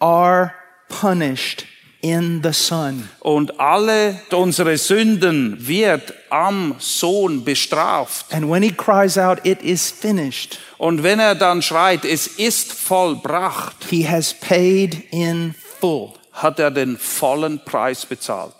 [SPEAKER 1] are punished in the Son.
[SPEAKER 2] Und alle unsere Sünden wird am Sohn bestraft.
[SPEAKER 1] And when he cries out, It is finished,
[SPEAKER 2] Und wenn er dann schreit, es ist vollbracht,
[SPEAKER 1] he has paid in full.
[SPEAKER 2] hat er den vollen Preis bezahlt.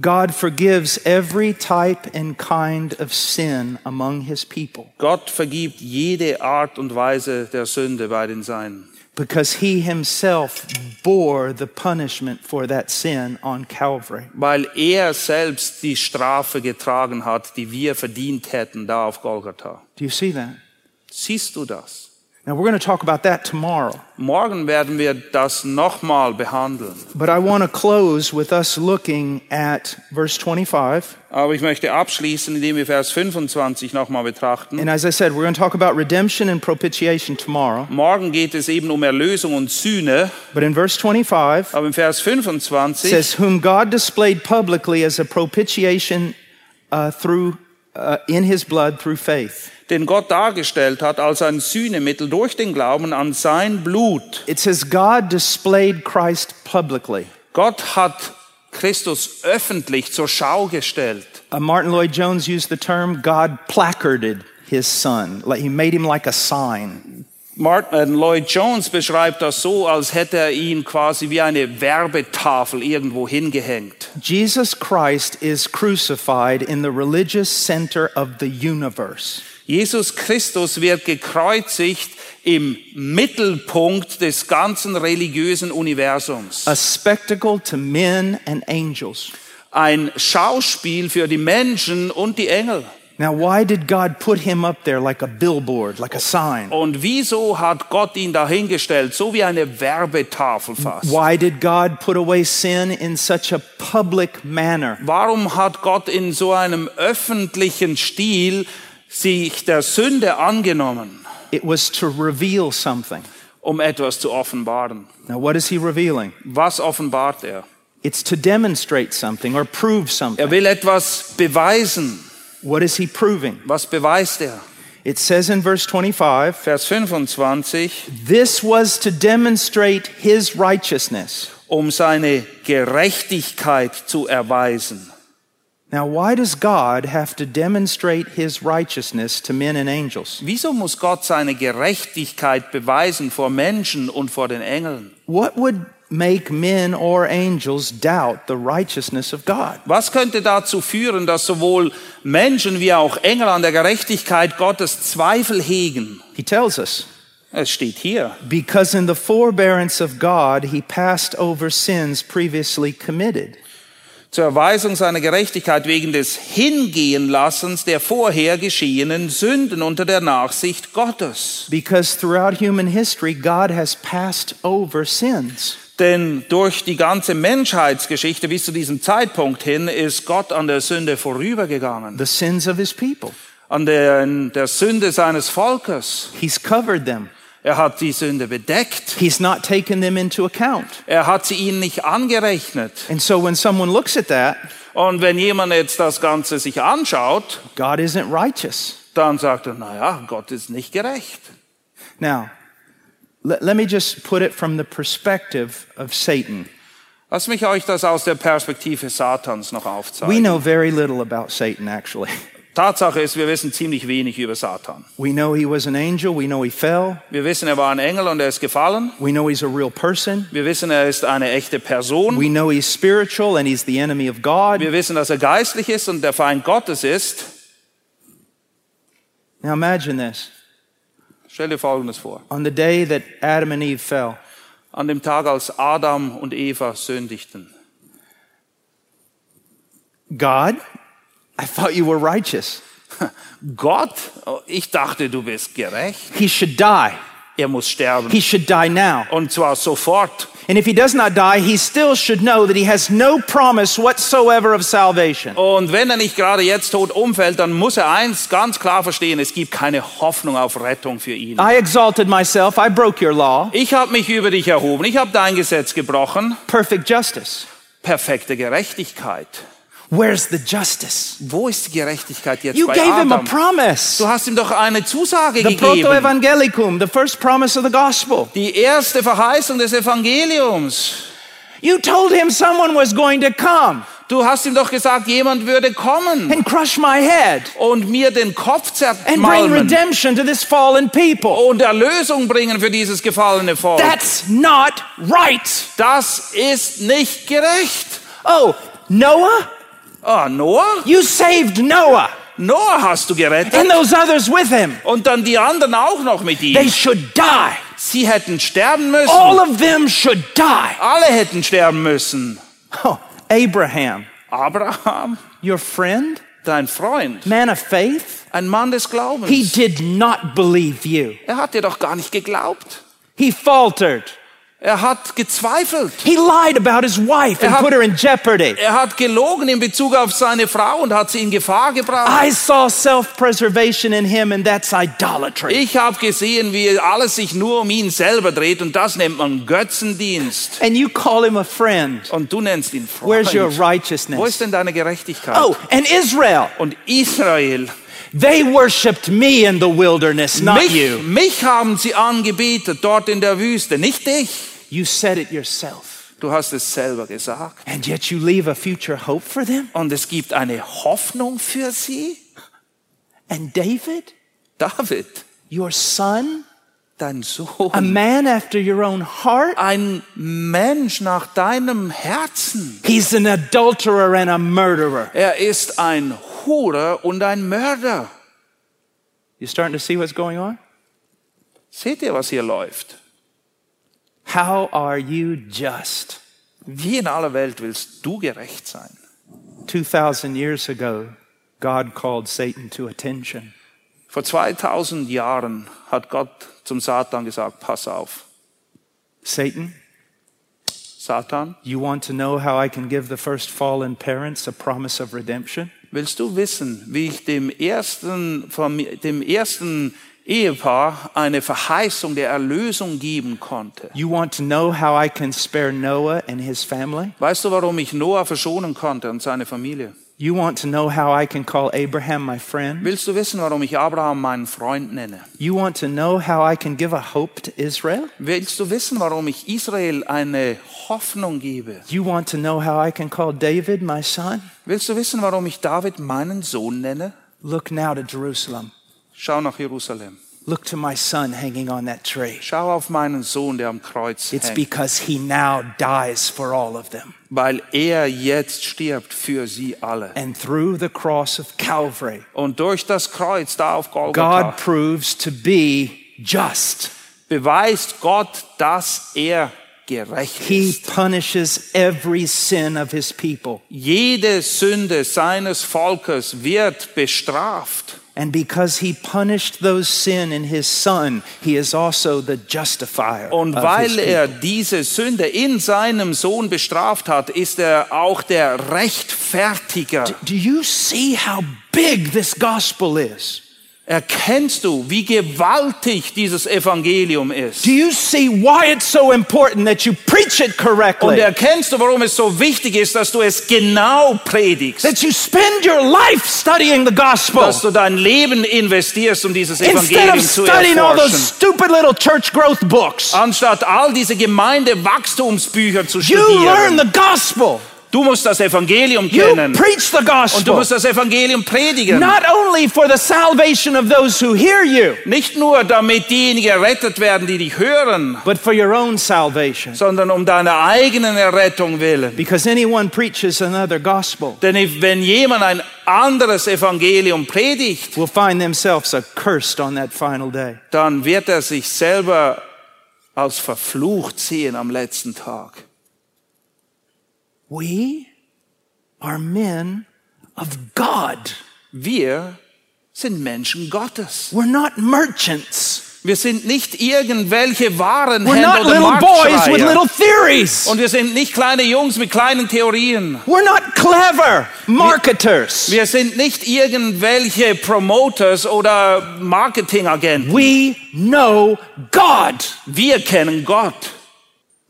[SPEAKER 1] God forgives every type and kind of sin among his people
[SPEAKER 2] Gott vergibt jede Art und Weise der Sünde bei den Seinen,
[SPEAKER 1] because he himself bore the punishment for that sin on Calvary.
[SPEAKER 2] weil er selbst die Strafe getragen hat, die wir verdient hätten da auf Golgatha.
[SPEAKER 1] Do you see that?
[SPEAKER 2] Siehst du das?
[SPEAKER 1] Now we're going to talk about that tomorrow.
[SPEAKER 2] Morgen werden wir das nochmal behandeln.
[SPEAKER 1] But I want to close with us looking at verse 25.
[SPEAKER 2] Aber ich möchte abschließen, indem wir Vers 25 nochmal betrachten.
[SPEAKER 1] And as I said, we're going to talk about redemption and propitiation tomorrow.
[SPEAKER 2] Morgen geht es eben um Erlösung und Sühne,
[SPEAKER 1] But in verse 25,
[SPEAKER 2] aber im Vers
[SPEAKER 1] it
[SPEAKER 2] 25
[SPEAKER 1] says, Whom God displayed publicly as a propitiation uh, through, uh, in his blood through faith.
[SPEAKER 2] den Gott dargestellt hat als ein Sühnemittel durch den Glauben an sein Blut.
[SPEAKER 1] It says, God displayed Christ publicly.
[SPEAKER 2] Gott hat Christus öffentlich zur Schau gestellt.
[SPEAKER 1] Uh, Martin Lloyd Jones used the term God placarded his son. Like he made him like a sign.
[SPEAKER 2] Martin Lloyd Jones beschreibt das so, als hätte er ihn quasi wie eine Werbetafel irgendwo hingehängt.
[SPEAKER 1] Jesus Christ is crucified in the religious center of the universe.
[SPEAKER 2] Jesus Christus wird gekreuzigt im Mittelpunkt des ganzen religiösen Universums.
[SPEAKER 1] a spectacle to men and angels.
[SPEAKER 2] Ein Schauspiel für die Menschen und die Engel.
[SPEAKER 1] Now, why did God put him up there like a billboard, like a sign?
[SPEAKER 2] Und wieso hat Gott ihn dahingestellt, so wie eine Werbetafel fast?
[SPEAKER 1] Why did God put away sin in such a public manner?
[SPEAKER 2] Warum hat Gott in so einem öffentlichen Stil sich der Sünde angenommen,
[SPEAKER 1] It was to reveal something.
[SPEAKER 2] um etwas zu offenbaren?
[SPEAKER 1] Now, what is he revealing?
[SPEAKER 2] Was offenbart er?
[SPEAKER 1] It's to demonstrate something or prove
[SPEAKER 2] Er
[SPEAKER 1] something.
[SPEAKER 2] will etwas beweisen.
[SPEAKER 1] What is he proving?
[SPEAKER 2] Was beweist er?
[SPEAKER 1] It says in verse 25,
[SPEAKER 2] Vers 25,
[SPEAKER 1] this was to demonstrate his righteousness.
[SPEAKER 2] um seine Gerechtigkeit zu erweisen.
[SPEAKER 1] Now, why does God have to demonstrate his righteousness to men and angels?
[SPEAKER 2] Wieso muss Gott seine Gerechtigkeit beweisen vor Menschen und vor den Engeln?
[SPEAKER 1] What would make men or angels doubt the righteousness of God?
[SPEAKER 2] Was könnte dazu führen, dass sowohl Menschen wie auch Engel an der Gerechtigkeit Gottes Zweifel hegen?
[SPEAKER 1] He tells us,
[SPEAKER 2] Es steht hier.
[SPEAKER 1] because in the forbearance of God, he passed over sins previously committed.
[SPEAKER 2] Zur Erweisung seiner Gerechtigkeit wegen des Hingehenlassens der vorher geschehenen Sünden unter der Nachsicht Gottes.
[SPEAKER 1] Because throughout human history, God has passed over sins.
[SPEAKER 2] Denn durch die ganze Menschheitsgeschichte bis zu diesem Zeitpunkt hin ist Gott an der Sünde vorübergegangen.
[SPEAKER 1] The sins of his people.
[SPEAKER 2] An der, der Sünde seines Volkes.
[SPEAKER 1] He's covered them.
[SPEAKER 2] Er hat die Sünde bedeckt.
[SPEAKER 1] He's not taken them into account.
[SPEAKER 2] Er hat sie ihnen nicht angerechnet.
[SPEAKER 1] And so when someone looks at that,
[SPEAKER 2] Und wenn jemand jetzt das Ganze sich anschaut,
[SPEAKER 1] God isn't righteous.
[SPEAKER 2] dann sagt er, naja, Gott ist nicht gerecht.
[SPEAKER 1] Now, let, let me just put it from the perspective of Satan.
[SPEAKER 2] Lass mich euch das aus der Perspektive Satans noch
[SPEAKER 1] We
[SPEAKER 2] aufzeigen.
[SPEAKER 1] know very little about Satan, actually. [LAUGHS]
[SPEAKER 2] Tatsache ist, wir wissen ziemlich wenig über Satan.
[SPEAKER 1] We know he was an angel. We know he fell.
[SPEAKER 2] Wir wissen, er war ein Engel und er ist gefallen.
[SPEAKER 1] We know he's a real person.
[SPEAKER 2] Wir wissen, er ist eine echte Person.
[SPEAKER 1] We know he's spiritual and he's the enemy of God.
[SPEAKER 2] Wir wissen, dass er geistlich ist und der Feind Gottes ist.
[SPEAKER 1] Now imagine this.
[SPEAKER 2] Stell dir Folgendes vor.
[SPEAKER 1] On the day that Adam and Eve fell,
[SPEAKER 2] An dem Tag, als Adam und Eva sündigten.
[SPEAKER 1] God, I thought you were righteous. [LAUGHS]
[SPEAKER 2] Gott, ich dachte, du bist gerecht.
[SPEAKER 1] He should die.
[SPEAKER 2] Er muss sterben.
[SPEAKER 1] He should die now.
[SPEAKER 2] Und zwar sofort.
[SPEAKER 1] And if he does not die, he still should know that he has no promise whatsoever of salvation.
[SPEAKER 2] Und wenn er nicht gerade jetzt tot umfällt, dann muss er eins ganz klar verstehen, es gibt keine Hoffnung auf Rettung für ihn.
[SPEAKER 1] I exalted myself. I broke your law.
[SPEAKER 2] Ich habe mich über dich erhoben, ich habe dein Gesetz gebrochen.
[SPEAKER 1] Perfect justice.
[SPEAKER 2] Perfekte Gerechtigkeit.
[SPEAKER 1] Where's the justice?
[SPEAKER 2] Wo ist die Gerechtigkeit jetzt
[SPEAKER 1] You
[SPEAKER 2] bei
[SPEAKER 1] gave him a
[SPEAKER 2] Adam?
[SPEAKER 1] promise.
[SPEAKER 2] Du hast ihm doch eine Zusage
[SPEAKER 1] The
[SPEAKER 2] gegeben.
[SPEAKER 1] proto-evangelicum, the first promise of the gospel.
[SPEAKER 2] Die erste Verheißung des Evangeliums.
[SPEAKER 1] You told him someone was going to come
[SPEAKER 2] Du hast ihm doch gesagt, jemand würde kommen
[SPEAKER 1] and crush my head
[SPEAKER 2] und mir den Kopf
[SPEAKER 1] and bring
[SPEAKER 2] zermalmen
[SPEAKER 1] redemption to this fallen people.
[SPEAKER 2] und Erlösung bringen für dieses gefallene Volk.
[SPEAKER 1] That's not right.
[SPEAKER 2] Das ist nicht gerecht.
[SPEAKER 1] Oh, Noah?
[SPEAKER 2] Ah, Noah?
[SPEAKER 1] You saved Noah
[SPEAKER 2] Noah hast du gerettet.
[SPEAKER 1] and those others with him.
[SPEAKER 2] Und dann die anderen auch noch mit
[SPEAKER 1] They
[SPEAKER 2] ihm.
[SPEAKER 1] should die.
[SPEAKER 2] Sie hätten sterben müssen.
[SPEAKER 1] All of them should die.
[SPEAKER 2] Alle hätten sterben müssen.
[SPEAKER 1] Oh, Abraham,
[SPEAKER 2] Abraham,
[SPEAKER 1] your friend,
[SPEAKER 2] dein Freund,
[SPEAKER 1] man of faith,
[SPEAKER 2] ein Mann des Glaubens.
[SPEAKER 1] he did not believe you.
[SPEAKER 2] er hat dir doch gar nicht geglaubt.
[SPEAKER 1] He faltered.
[SPEAKER 2] Er hat gezweifelt.
[SPEAKER 1] He lied about his wife and
[SPEAKER 2] Er hat-
[SPEAKER 1] put her in jeopardy.
[SPEAKER 2] Er hat gelogen in Bezug auf seine Frau und hat sie in Gefahr gebracht.
[SPEAKER 1] I saw self preservation in him, and that's idolatry.
[SPEAKER 2] Ich habe gesehen, wie alles sich nur um ihn selber dreht und das nennt man Götzendienst.
[SPEAKER 1] And you call him a friend.
[SPEAKER 2] Und du nennst ihn Freund.
[SPEAKER 1] Where's your
[SPEAKER 2] Wo ist
[SPEAKER 1] righteousness?
[SPEAKER 2] denn deine Gerechtigkeit?
[SPEAKER 1] Oh, and Israel,
[SPEAKER 2] Und Israel,
[SPEAKER 1] they worshiped me in the wilderness, not
[SPEAKER 2] mich,
[SPEAKER 1] you.
[SPEAKER 2] mich haben sie angebetet dort in der Wüste, nicht dich.
[SPEAKER 1] You said it yourself.
[SPEAKER 2] Du hast es selber gesagt.
[SPEAKER 1] And yet you leave a future hope for them?
[SPEAKER 2] Und es gibt eine Hoffnung für sie.
[SPEAKER 1] And David,
[SPEAKER 2] David,
[SPEAKER 1] your son,
[SPEAKER 2] dein
[SPEAKER 1] a
[SPEAKER 2] Sohn,
[SPEAKER 1] man after your own heart,
[SPEAKER 2] ein Mensch nach deinem Herzen.
[SPEAKER 1] he's an adulterer and a murderer.
[SPEAKER 2] Er ist ein Hurer und ein Mörder.
[SPEAKER 1] You starting to see what's going on?
[SPEAKER 2] Seht ihr, was hier läuft?
[SPEAKER 1] How are you just?
[SPEAKER 2] Wie in aller Welt willst du gerecht sein?
[SPEAKER 1] 2,000 years ago, God called Satan to attention.
[SPEAKER 2] Vor 2000 Jahren hat Gott zum Satan gesagt, pass auf.
[SPEAKER 1] Satan,
[SPEAKER 2] Satan,
[SPEAKER 1] you want to know how I can give the first fallen parents a promise of redemption?
[SPEAKER 2] willst du wissen, wie ich dem ersten, dem ersten Ehepaar eine Verheißung der Erlösung geben konnte?
[SPEAKER 1] You want to know how I can spare Noah and his family?
[SPEAKER 2] Weißt du, warum ich Noah verschonen konnte und seine Familie?
[SPEAKER 1] You want to know how I can call Abraham my friend?
[SPEAKER 2] Willst du wissen, warum ich Abraham meinen Freund nenne?
[SPEAKER 1] You want to know how I can give a hope to Israel?
[SPEAKER 2] Willst du wissen, warum ich Israel eine Hoffnung gebe?
[SPEAKER 1] You want to know how I can call David my son?
[SPEAKER 2] Willst du wissen, warum ich David meinen Sohn nenne?
[SPEAKER 1] Look now to Jerusalem.
[SPEAKER 2] Schau nach Jerusalem.
[SPEAKER 1] Look to my son hanging on that tree.
[SPEAKER 2] Schau auf meinen Sohn, der am Kreuz
[SPEAKER 1] It's
[SPEAKER 2] hängt.
[SPEAKER 1] because he now dies for all of them.
[SPEAKER 2] Weil er jetzt stirbt für sie alle.
[SPEAKER 1] And through the cross of Calvary,
[SPEAKER 2] Und durch das Kreuz da auf Golgatha
[SPEAKER 1] God proves to be just.
[SPEAKER 2] beweist Gott, dass er gerecht
[SPEAKER 1] He
[SPEAKER 2] ist.
[SPEAKER 1] punishes every sin of his people.
[SPEAKER 2] Jede Sünde seines Volkes wird bestraft.
[SPEAKER 1] And because he punished those sin in his son, he is also the justifier
[SPEAKER 2] Und weil er diese Sünde in seinem Sohn bestraft hat, ist er auch der Rechtfertiger.
[SPEAKER 1] Do you see how big this gospel is?
[SPEAKER 2] Erkennst du, wie gewaltig dieses Evangelium ist?
[SPEAKER 1] Do you see why it's so important that you preach it
[SPEAKER 2] Und
[SPEAKER 1] correctly?
[SPEAKER 2] erkennst du, warum es so wichtig ist, dass du es genau predigst?
[SPEAKER 1] That you spend your life studying the gospel
[SPEAKER 2] Dass du dein Leben investierst, um dieses
[SPEAKER 1] instead
[SPEAKER 2] Evangelium
[SPEAKER 1] of
[SPEAKER 2] zu
[SPEAKER 1] studying all those
[SPEAKER 2] erforschen.
[SPEAKER 1] stupid little church growth books.
[SPEAKER 2] Anstatt all diese Gemeindewachstumsbücher zu
[SPEAKER 1] You learn
[SPEAKER 2] studieren.
[SPEAKER 1] the gospel.
[SPEAKER 2] Du musst das Evangelium
[SPEAKER 1] You
[SPEAKER 2] kennen.
[SPEAKER 1] preach the
[SPEAKER 2] Und du
[SPEAKER 1] gospel.
[SPEAKER 2] musst das Evangelium predigen.
[SPEAKER 1] Not only for the salvation of those who hear you,
[SPEAKER 2] Nicht nur, damit diejenigen errettet werden, die dich hören,
[SPEAKER 1] but for your own salvation.
[SPEAKER 2] sondern um deiner eigenen Errettung willen.
[SPEAKER 1] Because anyone preaches another gospel
[SPEAKER 2] Denn if- wenn jemand ein anderes Evangelium predigt,
[SPEAKER 1] will find themselves accursed on that final day.
[SPEAKER 2] dann wird er sich selber als verflucht sehen am letzten Tag.
[SPEAKER 1] We are men of God.
[SPEAKER 2] Wir sind Menschen Gottes.
[SPEAKER 1] We're not merchants.
[SPEAKER 2] Wir sind nicht irgendwelche
[SPEAKER 1] We're
[SPEAKER 2] Warenhändler
[SPEAKER 1] not
[SPEAKER 2] oder
[SPEAKER 1] little boys with
[SPEAKER 2] Marktschreier.
[SPEAKER 1] little theories.
[SPEAKER 2] Und wir sind nicht kleine Jungs mit kleinen Theorien.
[SPEAKER 1] We're not clever marketers.
[SPEAKER 2] Wir sind nicht irgendwelche Promoters oder Marketingagenten.
[SPEAKER 1] We know God.
[SPEAKER 2] Wir kennen Gott.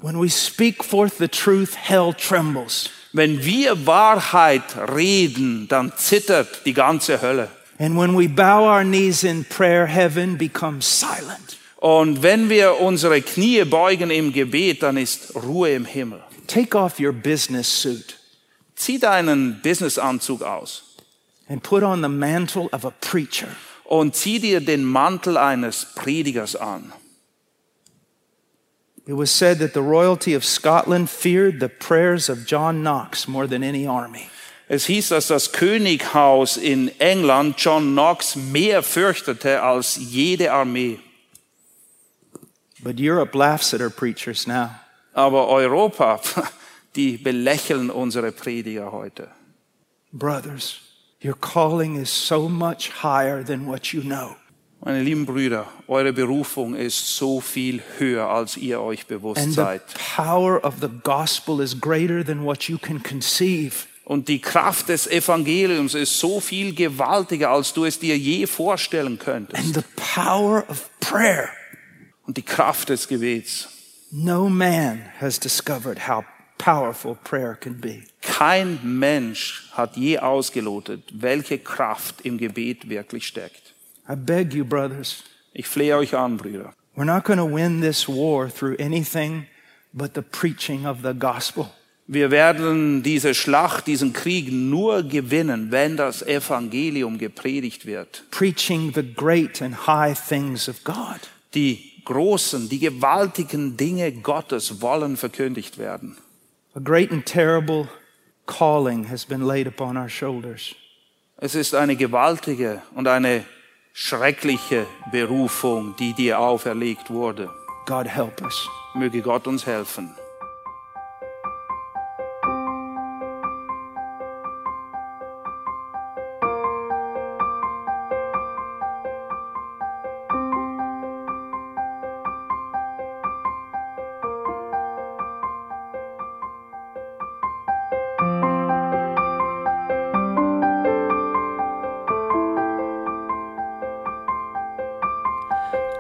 [SPEAKER 1] When we speak forth the truth, hell trembles.
[SPEAKER 2] Wenn wir Wahrheit reden, dann zittert die ganze Hölle.
[SPEAKER 1] And when we bow our knees in prayer, heaven becomes silent.
[SPEAKER 2] Und wenn wir unsere Knie beugen im Gebet, dann ist Ruhe im Himmel.
[SPEAKER 1] Take off your business suit
[SPEAKER 2] Zieh deinen Businessanzug aus
[SPEAKER 1] and put on the mantle of a preacher.
[SPEAKER 2] und zieh dir den Mantel eines Predigers an.
[SPEAKER 1] It was said that the royalty of Scotland feared the prayers of John Knox more than any army.
[SPEAKER 2] Es hieß, dass das Könighaus in England John Knox mehr fürchtete als jede Armee.
[SPEAKER 1] But Europe laughs at our preachers now.
[SPEAKER 2] Aber Europa, [LAUGHS] die belächeln unsere Prediger heute.
[SPEAKER 1] Brothers, your calling is so much higher than what you know.
[SPEAKER 2] Meine lieben Brüder, eure Berufung ist so viel höher, als ihr euch bewusst
[SPEAKER 1] And the
[SPEAKER 2] seid. Und die Kraft des Evangeliums ist so viel gewaltiger, als du es dir je vorstellen könntest. Und die Kraft des Gebets.
[SPEAKER 1] No man has discovered how powerful prayer can be.
[SPEAKER 2] Kein Mensch hat je ausgelotet, welche Kraft im Gebet wirklich steckt.
[SPEAKER 1] I beg you, brothers,
[SPEAKER 2] Ich flehe euch an, Brüder.
[SPEAKER 1] we're not going to win this war through anything but the preaching of the gospel.
[SPEAKER 2] Wir werden diese Schlacht, diesen Krieg nur gewinnen, wenn das Evangelium gepredigt wird.
[SPEAKER 1] Preaching the great and high things of God.
[SPEAKER 2] Die großen, die gewaltigen Dinge Gottes wollen verkündigt werden.
[SPEAKER 1] A great and terrible calling has been laid upon our shoulders.
[SPEAKER 2] Es ist eine gewaltige und eine schreckliche Berufung, die dir auferlegt wurde.
[SPEAKER 1] God help us.
[SPEAKER 2] Möge Gott uns helfen.